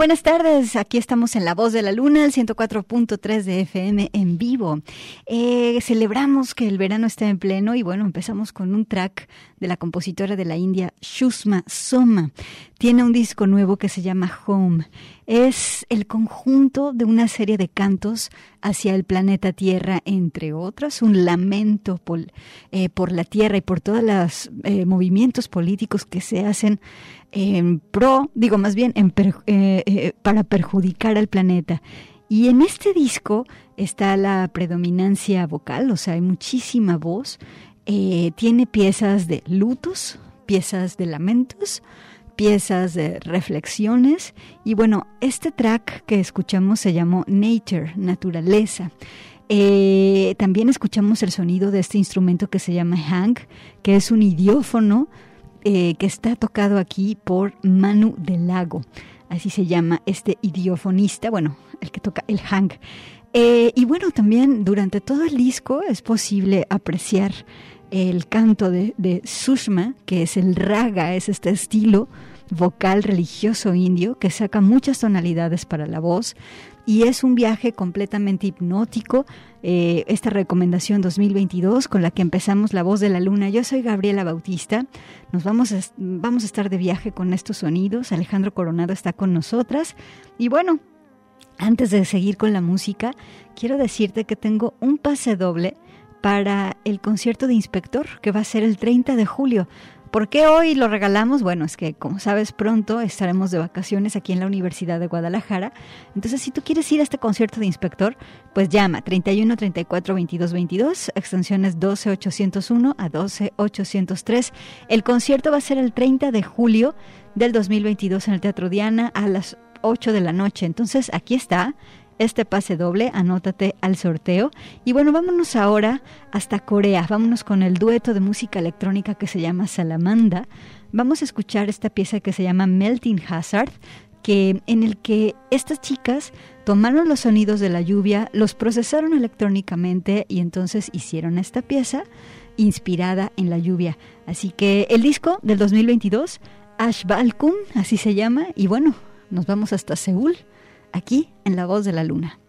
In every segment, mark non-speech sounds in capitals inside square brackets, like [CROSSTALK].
Buenas tardes. Aquí estamos en La Voz de la Luna, el 104.3 de FM en vivo. Eh, celebramos que el verano está en pleno y bueno, empezamos con un track de la compositora de la India, Shushma Soma. Tiene un disco nuevo que se llama Home. Es el conjunto de una serie de cantos hacia el planeta Tierra, entre otras, un lamento por, eh, por la Tierra y por todos los eh, movimientos políticos que se hacen en pro, digo más bien, en eh, eh, para perjudicar al planeta. Y en este disco está la predominancia vocal, o sea, hay muchísima voz. Tiene piezas de lutos, piezas de lamentos, piezas de reflexiones. Y bueno, este track que escuchamos se llamó Nature, naturaleza. también escuchamos el sonido de este instrumento que se llama hang, que es un idiófono eh, que está tocado aquí por Manu del Lago. Así se llama este idiofonista, bueno, el que toca el hang. Eh, y bueno, también durante todo el disco es posible apreciar el canto de, de Sushma, que es el raga, es este estilo vocal religioso indio que saca muchas tonalidades para la voz y es un viaje completamente hipnótico. Eh, esta recomendación 2022 con la que empezamos La Voz de la Luna. Yo soy Gabriela Bautista. Nos vamos a, vamos a estar de viaje con estos sonidos. Alejandro Coronado está con nosotras. Y bueno, antes de seguir con la música, quiero decirte que tengo un pase doble para el concierto de inspector que va a ser el 30 de julio. ¿Por qué hoy lo regalamos? Bueno, es que como sabes pronto estaremos de vacaciones aquí en la Universidad de Guadalajara. Entonces, si tú quieres ir a este concierto de inspector, pues llama 31 34 22 22, extensiones 12 801 a 12 803. El concierto va a ser el 30 de julio del 2022 en el Teatro Diana a las 8 de la noche. Entonces, aquí está este pase doble, anótate al sorteo. Y bueno, vámonos ahora hasta Corea, vámonos con el dueto de música electrónica que se llama Salamanda. Vamos a escuchar esta pieza que se llama Melting Hazard, que en el que estas chicas tomaron los sonidos de la lluvia, los procesaron electrónicamente y entonces hicieron esta pieza inspirada en la lluvia. Así que el disco del 2022, Ash Balkum, así se llama, y bueno, nos vamos hasta Seúl aquí en La Voz de la Luna.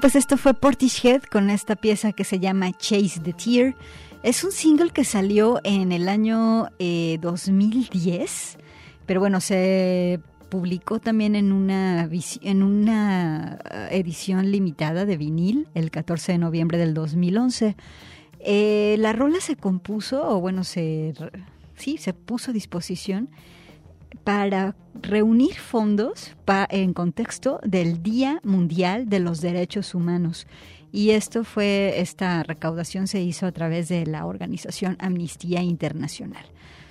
Pues esto fue Portishead con esta pieza que se llama Chase the Tear. Es un single que salió en el año 2010, eh, pero bueno, se publicó también en una, en una eh, edición limitada de vinil el 14 de noviembre del 2011. Eh, la rola se compuso, o bueno, se, sí, se puso a disposición para reunir fondos en contexto del Día Mundial de los Derechos Humanos. Y esto fue, esta recaudación se hizo a través de la organización Amnistía Internacional.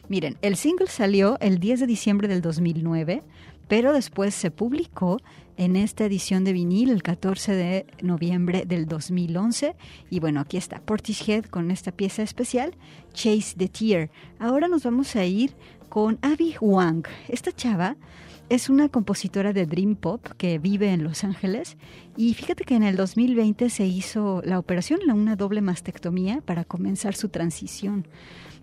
Miren, el single salió el 10 de diciembre del 2009, pero después se publicó en esta edición de vinil el 14 de noviembre del 2011. Y bueno, aquí está Portishead con esta pieza especial, Chase the Tear. Ahora nos vamos a ir con Abby Wang. Esta chava es una compositora de Dream Pop que vive en Los Ángeles y fíjate que en el 2020 se hizo la operación, una doble mastectomía para comenzar su transición.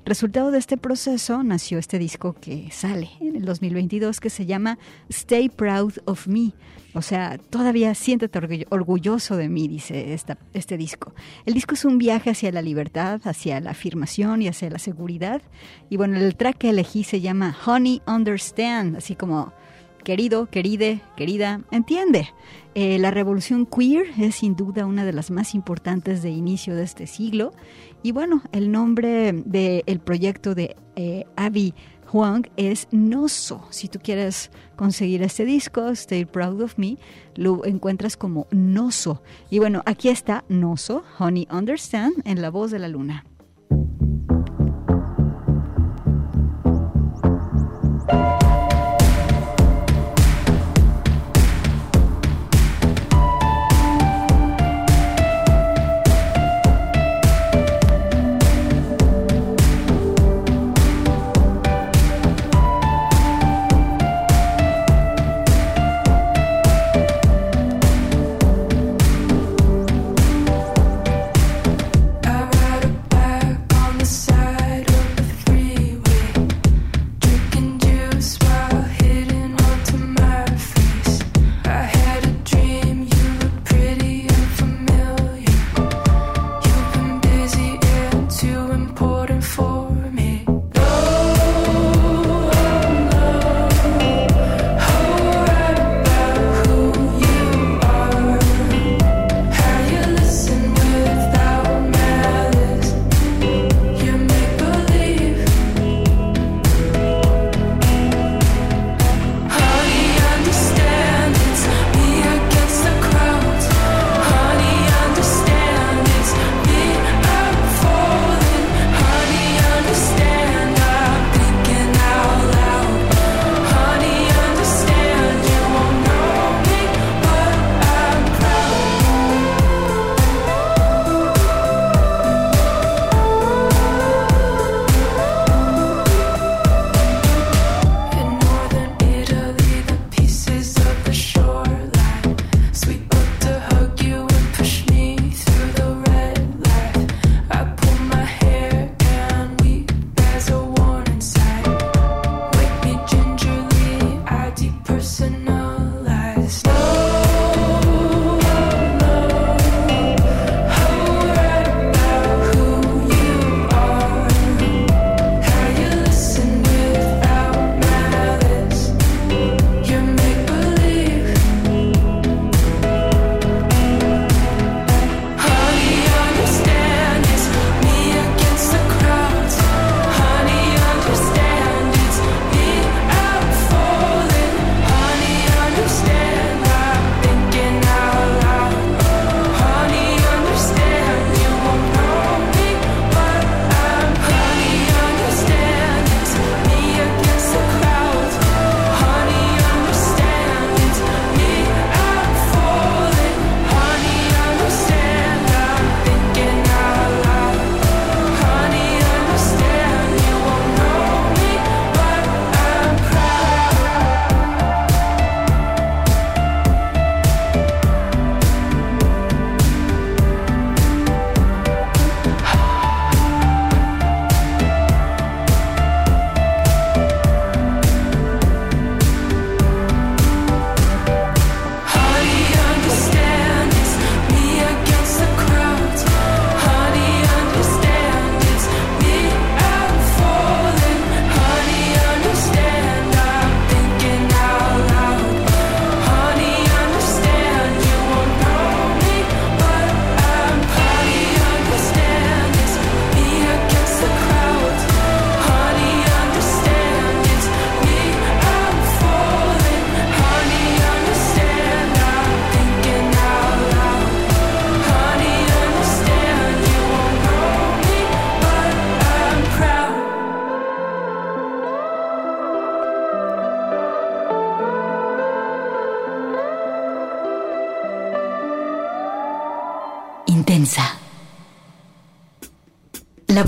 Resultado de este proceso nació este disco que sale en el 2022 que se llama Stay Proud of Me. O sea, todavía siéntete orgulloso de mí, dice esta, este disco. El disco es un viaje hacia la libertad, hacia la afirmación y hacia la seguridad. Y bueno, el track que elegí se llama Honey Understand, así como querido, queride, querida, entiende. Eh, la revolución queer es sin duda una de las más importantes de inicio de este siglo y bueno, el nombre del proyecto de eh, Abby Huang es Noso. Si tú quieres conseguir este disco, Stay Proud of Me, lo encuentras como Noso. Y bueno, aquí está Noso, Honey Understand, en la voz de la luna.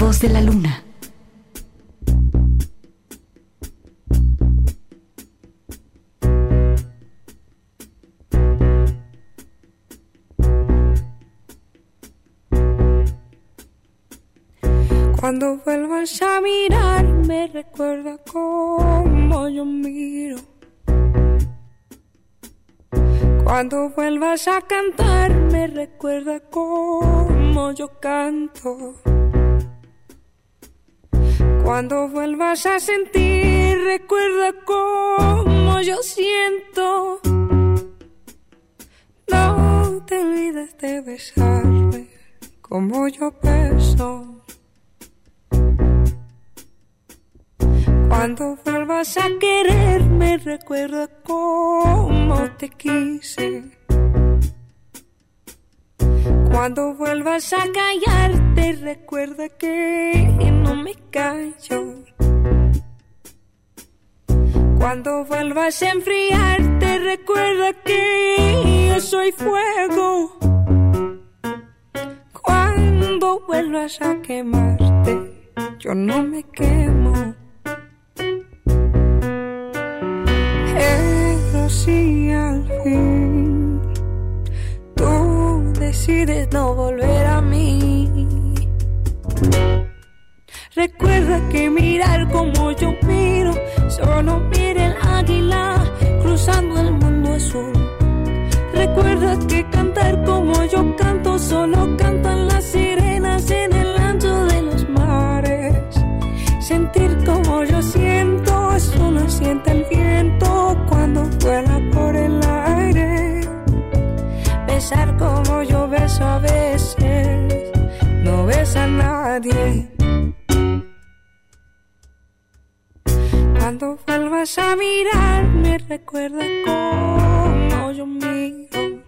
De la luna. Cuando vuelvas a mirarme, recuerda cómo yo miro. Cuando vuelvas a cantarme, recuerda cómo yo canto. Cuando vuelvas a sentir, recuerda cómo yo siento. No te olvides de besarme como yo beso. Cuando vuelvas a quererme, recuerda cómo te quise. Cuando vuelvas a callarte, recuerda que no me callo. Cuando vuelvas a enfriarte, recuerda que yo soy fuego. Cuando vuelvas a quemarte, yo no me quemo. Si decides no volver a mí, recuerda que mirar como yo miro, solo mira el águila cruzando el mundo azul. Recuerda que cantar como yo canto, solo cantan las sirenas en el ancho de los mares. Sentir como yo siento, eso no siente el viento cuando vuela Besar como yo beso a veces, no besa a nadie. Cuando vuelvas a mirarme, recuerda cómo yo miro.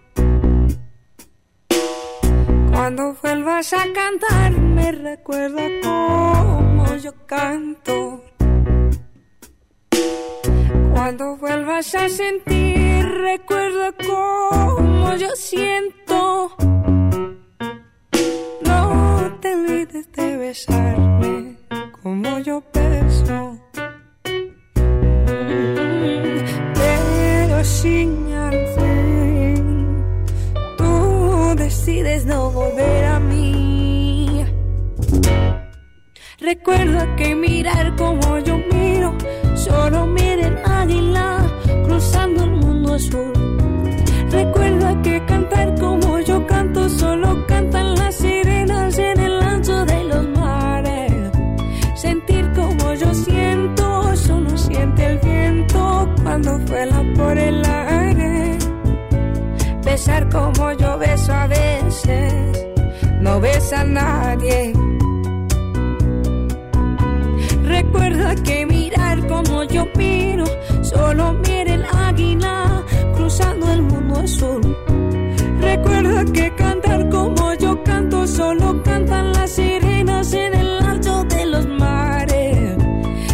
Cuando vuelvas a cantarme, recuerda cómo yo canto. Cuando vuelvas a sentir, recuerda cómo yo siento. No te olvides de besarme como yo beso. Pero sin al fin tú decides no volver a mí. Recuerda que mirar como yo miro, solo mira el cruzando el mundo azul. Recuerda que cantar como yo canto, solo cantan las sirenas en el ancho de los mares. Sentir como yo siento, solo siente el viento cuando vuela por el aire. Besar como yo beso a veces, no besa a nadie. Recuerda que mirar como yo miro, solo mira el águila cruzando el mundo azul. Recuerda que cantar como yo canto, solo cantan las sirenas en el alto de los mares.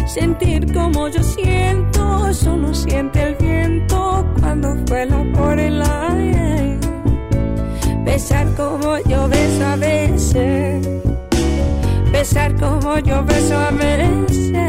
Sentir como yo siento, solo siente el viento cuando vuela por el aire. Besar como yo beso a veces besar como yo beso a veces,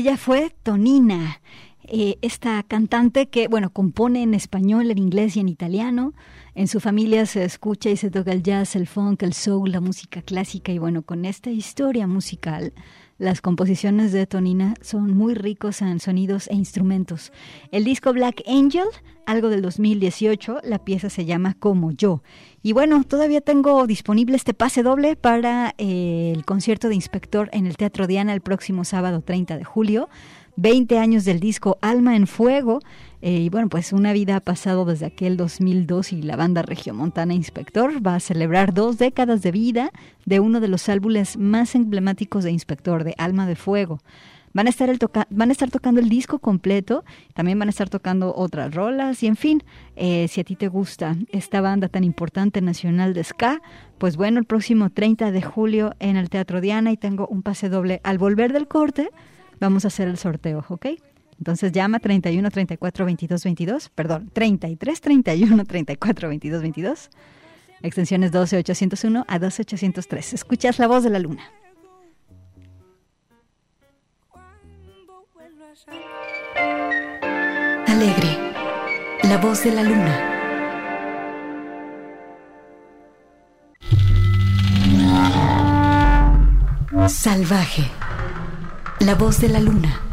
Ella fue Tonina, eh, esta cantante que, bueno, compone en español, en inglés y en italiano. En su familia se escucha y se toca el jazz, el funk, el soul, la música clásica y bueno, con esta historia musical las composiciones de Tonina son muy ricos en sonidos e instrumentos. El disco Black Angel, algo del 2018, la pieza se llama Como yo. Y bueno, todavía tengo disponible este pase doble para eh, el concierto de Inspector en el Teatro Diana el próximo sábado 30 de julio. 20 años del disco Alma en Fuego. Eh, y bueno, pues una vida ha pasado desde aquel 2002 y la banda Regiomontana Inspector va a celebrar dos décadas de vida de uno de los álbumes más emblemáticos de Inspector, de Alma de Fuego. Van a, estar el toca van a estar tocando el disco completo, también van a estar tocando otras rolas y en fin, eh, si a ti te gusta esta banda tan importante nacional de ska, pues bueno, el próximo 30 de julio en el Teatro Diana y tengo un pase doble al volver del corte vamos a hacer el sorteo, ¿ok? Entonces llama 31 34 22 22, perdón, 33 31 34 22 22, extensiones 12 801 a 12 803. Escuchas la voz de la luna. Alegre, la voz de la luna. Salvaje, la voz de la luna.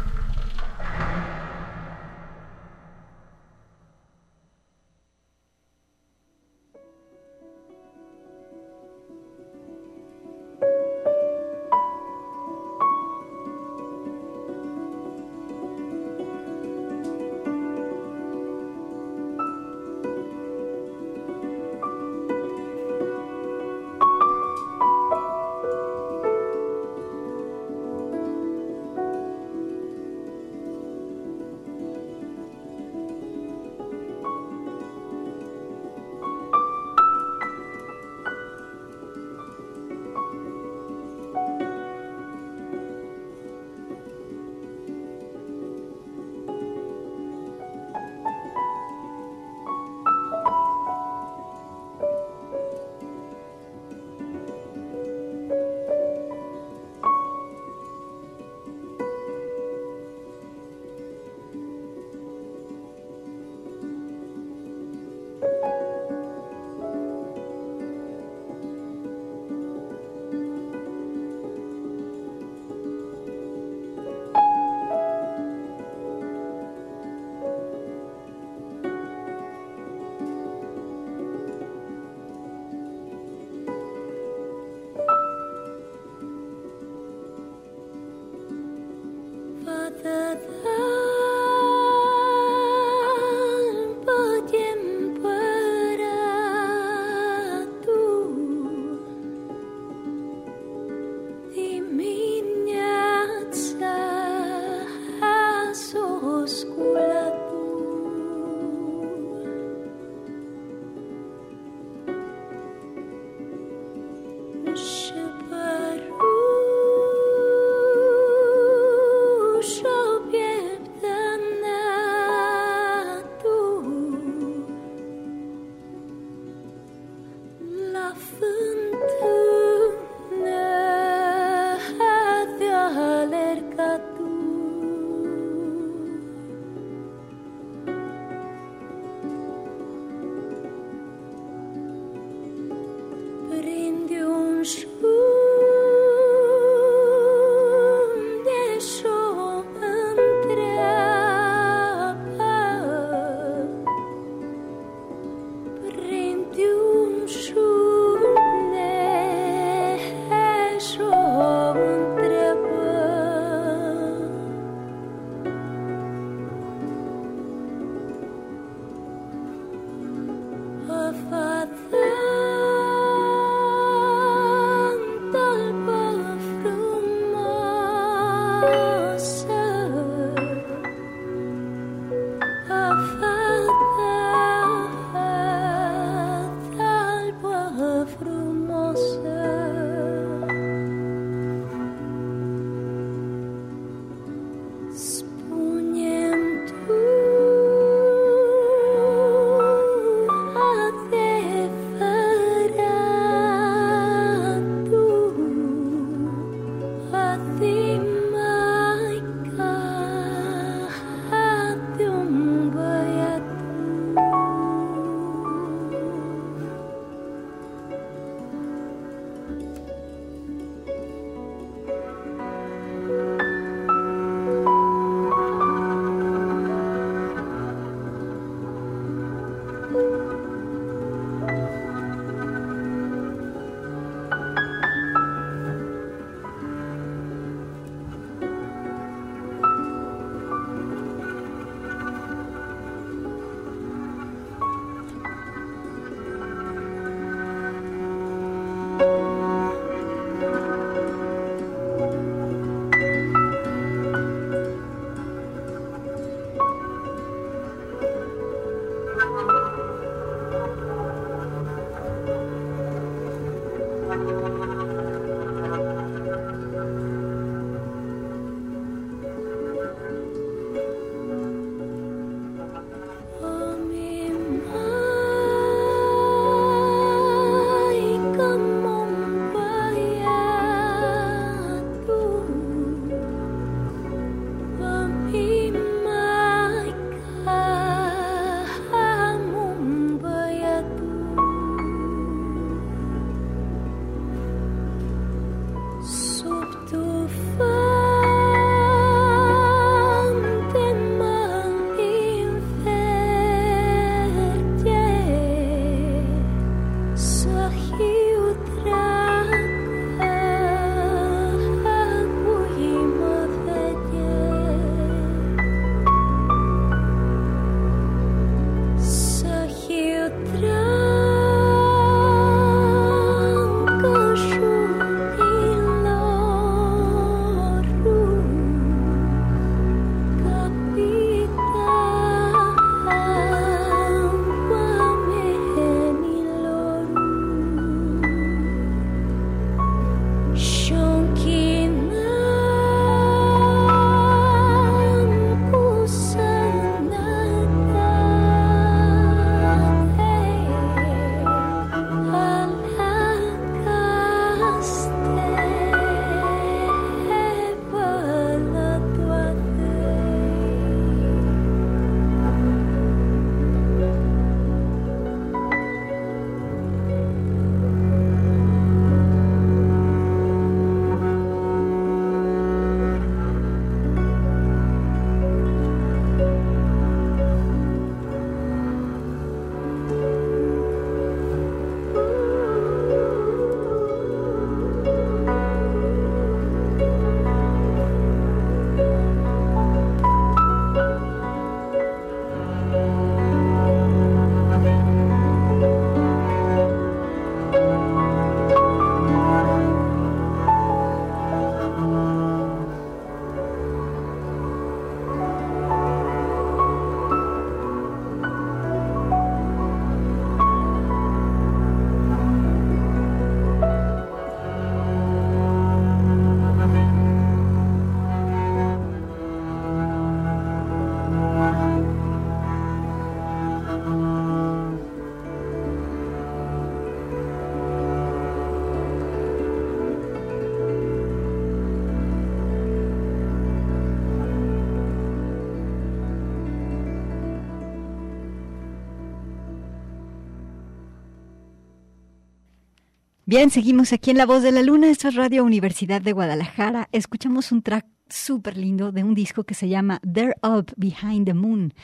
Bien, seguimos aquí en La Voz de la Luna. Esto es Radio Universidad de Guadalajara. Escuchamos un track súper lindo de un disco que se llama They're Up Behind the Moon.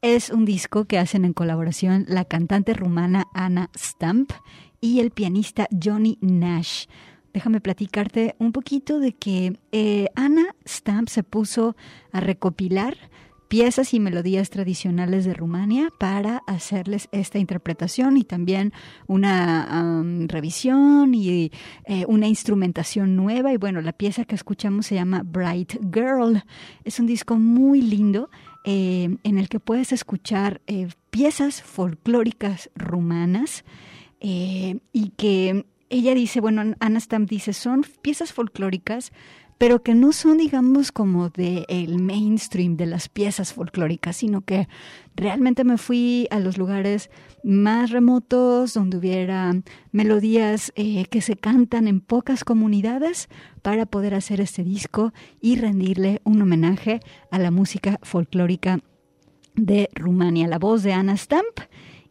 Es un disco que hacen en colaboración la cantante rumana Anna Stamp y el pianista Johnny Nash. Déjame platicarte un poquito de que eh, Anna Stamp se puso a recopilar piezas y melodías tradicionales de Rumania para hacerles esta interpretación y también una revisión y eh, una instrumentación nueva. Y bueno, la pieza que escuchamos se llama Bright Girl. Es un disco muy lindo eh, en el que puedes escuchar eh, piezas folclóricas rumanas y que ella dice, bueno, Anna Stamp dice, son piezas folclóricas pero que no son, digamos, como de el mainstream de las piezas folclóricas, sino que realmente me fui a los lugares más remotos, donde hubiera melodías eh, que se cantan en pocas comunidades para poder hacer este disco y rendirle un homenaje a la música folclórica de Rumania. La voz de Anna Stamp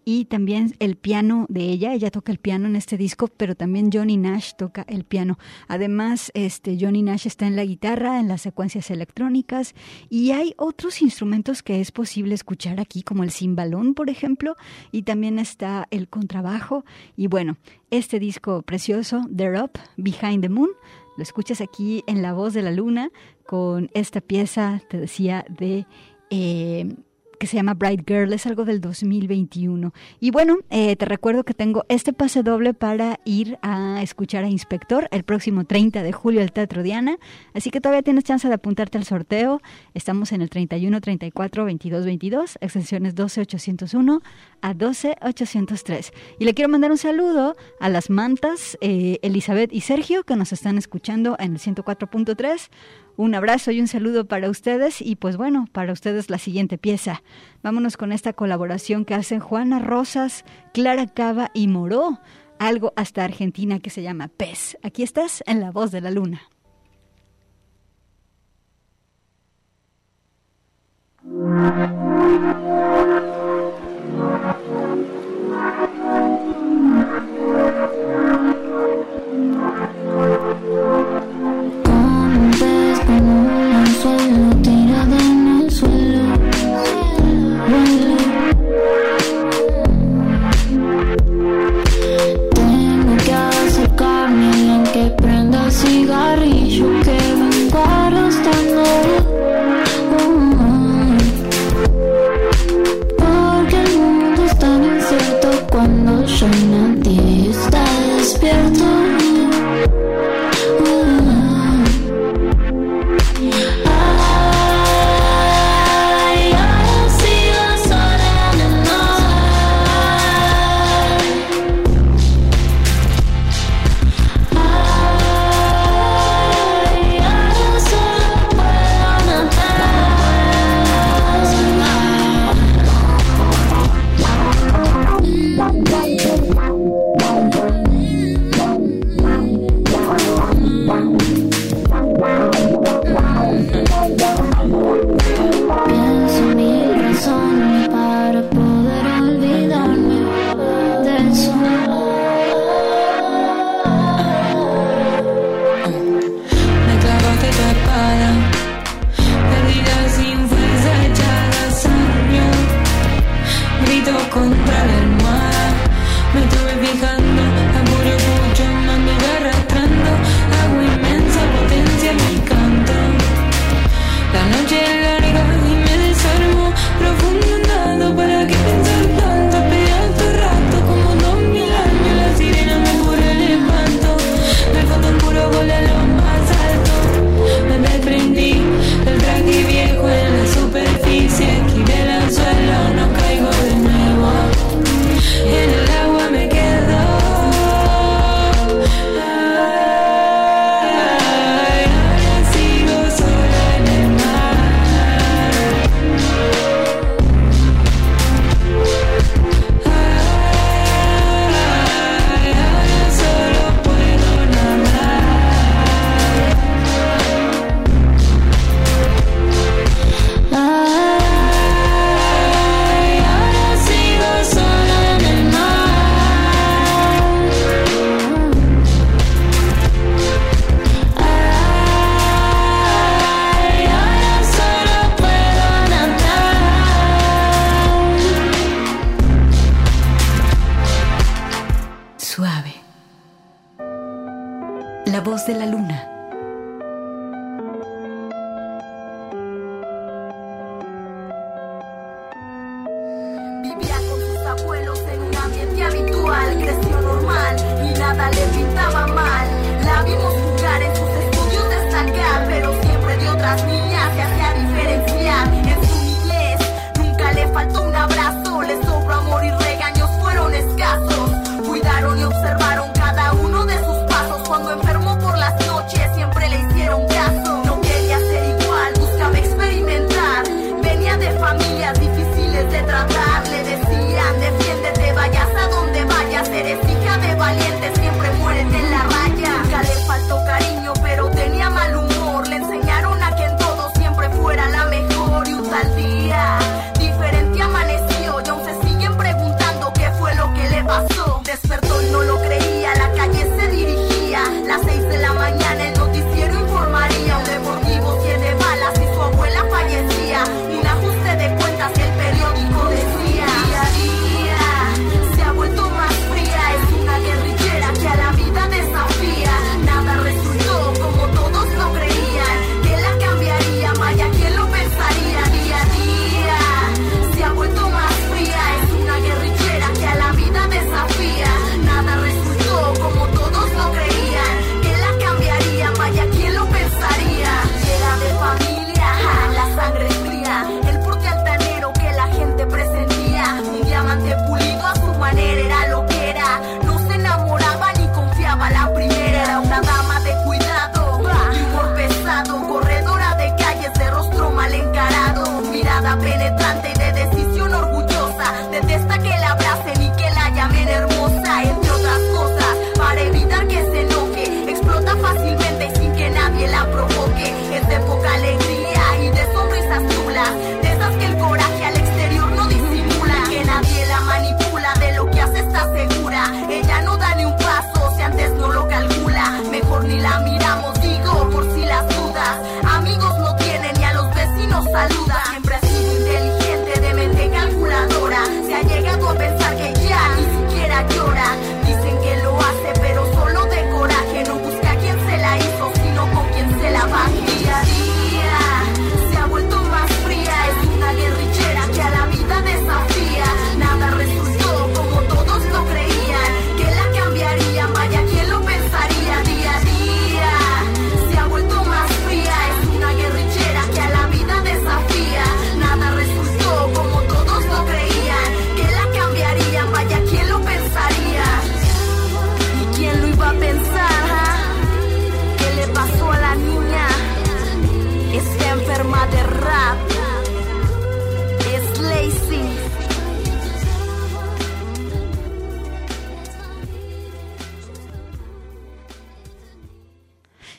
y también el piano de ella, ella toca el piano en este disco, pero también Johnny Nash toca el piano. Además, este Johnny Nash está en la guitarra, en las secuencias electrónicas y hay otros instrumentos que es posible escuchar aquí como el cimbalón, por ejemplo, y también está el contrabajo y bueno, este disco precioso, They're Up Behind the Moon, lo escuchas aquí en La Voz de la Luna con esta pieza, te decía, de eh, que se llama Bright Girl, es algo del 2021. Y bueno, eh, te recuerdo que tengo este pase doble para ir a escuchar a Inspector el próximo 30 de julio al Teatro Diana, así que todavía tienes chance de apuntarte al sorteo. Estamos en el 31 34 22 22, extensiones 12 801 a 12 803. Y le quiero mandar un saludo a las mantas eh, Elizabeth y Sergio que nos están escuchando en el 104.3. Un abrazo y un saludo para ustedes y pues bueno, para ustedes la siguiente pieza. Vámonos con esta colaboración que hacen Juana Rosas, Clara Cava y Moró, algo hasta Argentina que se llama Pez. Aquí estás en La Voz de la Luna.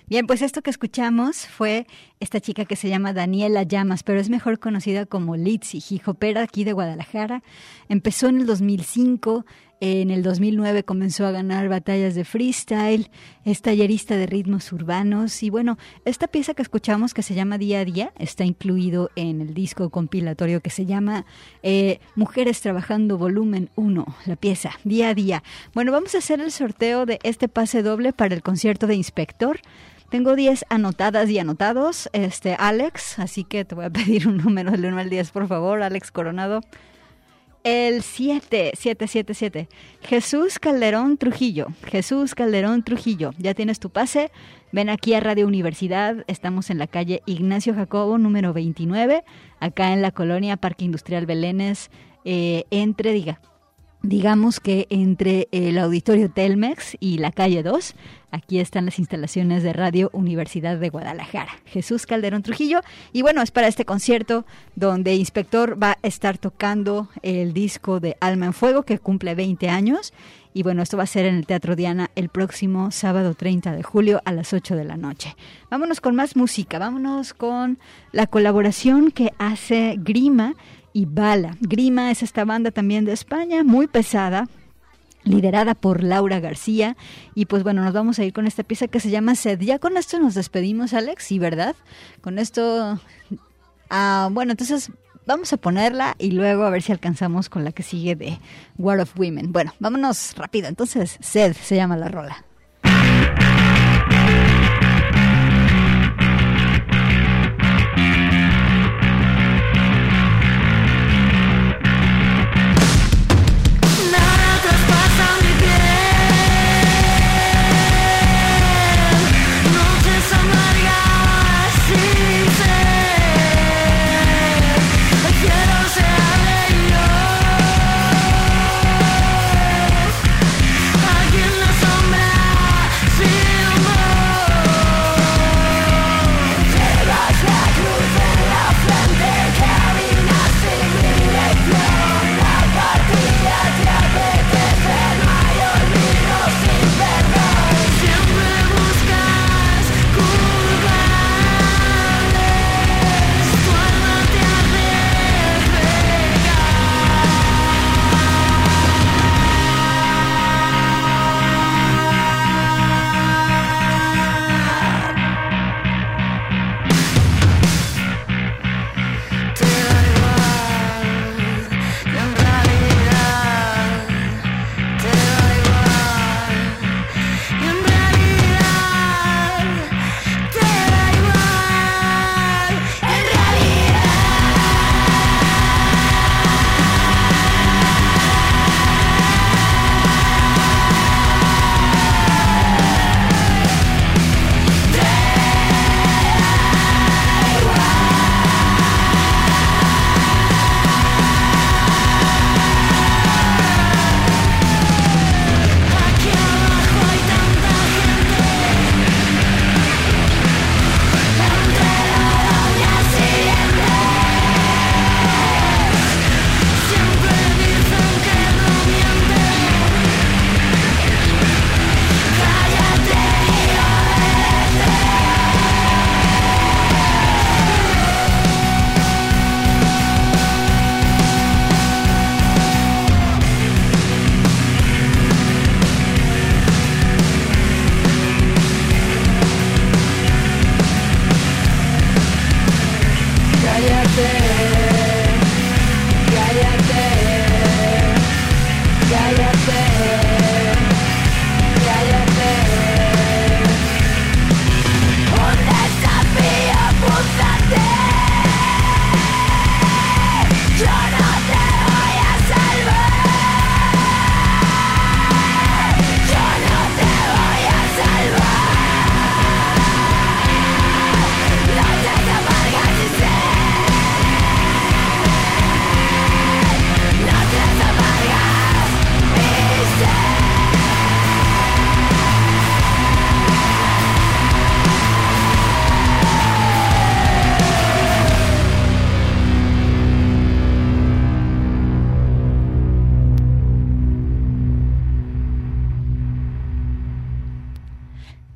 Bien, pues esto que escuchamos fue esta chica que se llama Daniela Llamas, pero es mejor conocida como Litzy, hijopera aquí de Guadalajara. Empezó en el 2005, en el 2009 comenzó a ganar batallas de freestyle, es tallerista de ritmos urbanos y bueno, esta pieza que escuchamos que se llama Día a Día está incluido en el disco compilatorio que se llama eh, Mujeres Trabajando Volumen 1, la pieza Día a Día. Bueno, vamos a hacer el sorteo de este pase doble para el concierto de Inspector. Tengo 10 anotadas y anotados, este Alex, así que te voy a [LAUGHS] pedir un número del 1 al 10, por favor, Alex Coronado. El 7, 777. Jesús Calderón Trujillo. Jesús Calderón Trujillo. Ya tienes tu pase. Ven aquí a Radio Universidad. Estamos en la calle Ignacio Jacobo, número 29, acá en la colonia Parque Industrial Belénes, eh, entre, diga, digamos que entre el auditorio Telmex y la calle 2, aquí están las instalaciones de Radio Universidad de Guadalajara. Jesús Calderón Trujillo. Y bueno, es para este concierto donde Inspector va a estar tocando el disco de Alma en Fuego, que cumple 20 años. Y bueno, esto va a ser en el Teatro Diana el próximo sábado 30 de julio a las 8 de la noche. Vámonos con más música, vámonos con la colaboración que hace Grima y Bala. Grima es esta banda también de España, muy pesada, liderada por Laura García. Y pues bueno, nos vamos a ir con esta pieza que se llama Sed. Ya con esto nos despedimos, Alex, ¿sí, verdad? Con esto... Ah, bueno, entonces vamos a ponerla y luego a ver si alcanzamos con la que sigue de War of Women. Bueno, vámonos rápido. Entonces, Sed se llama la rola.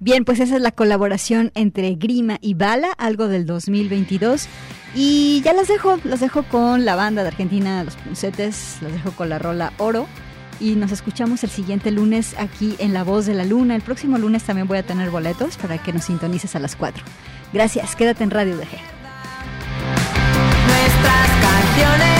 Bien, pues esa es la colaboración entre Grima y Bala, algo del 2022. Y ya las dejo, las dejo con la banda de Argentina, Los Puncetes, las dejo con la rola Oro. Y nos escuchamos el siguiente lunes aquí en La Voz de la Luna. El próximo lunes también voy a tener boletos para que nos sintonices a las 4. Gracias, quédate en Radio DG. Nuestras canciones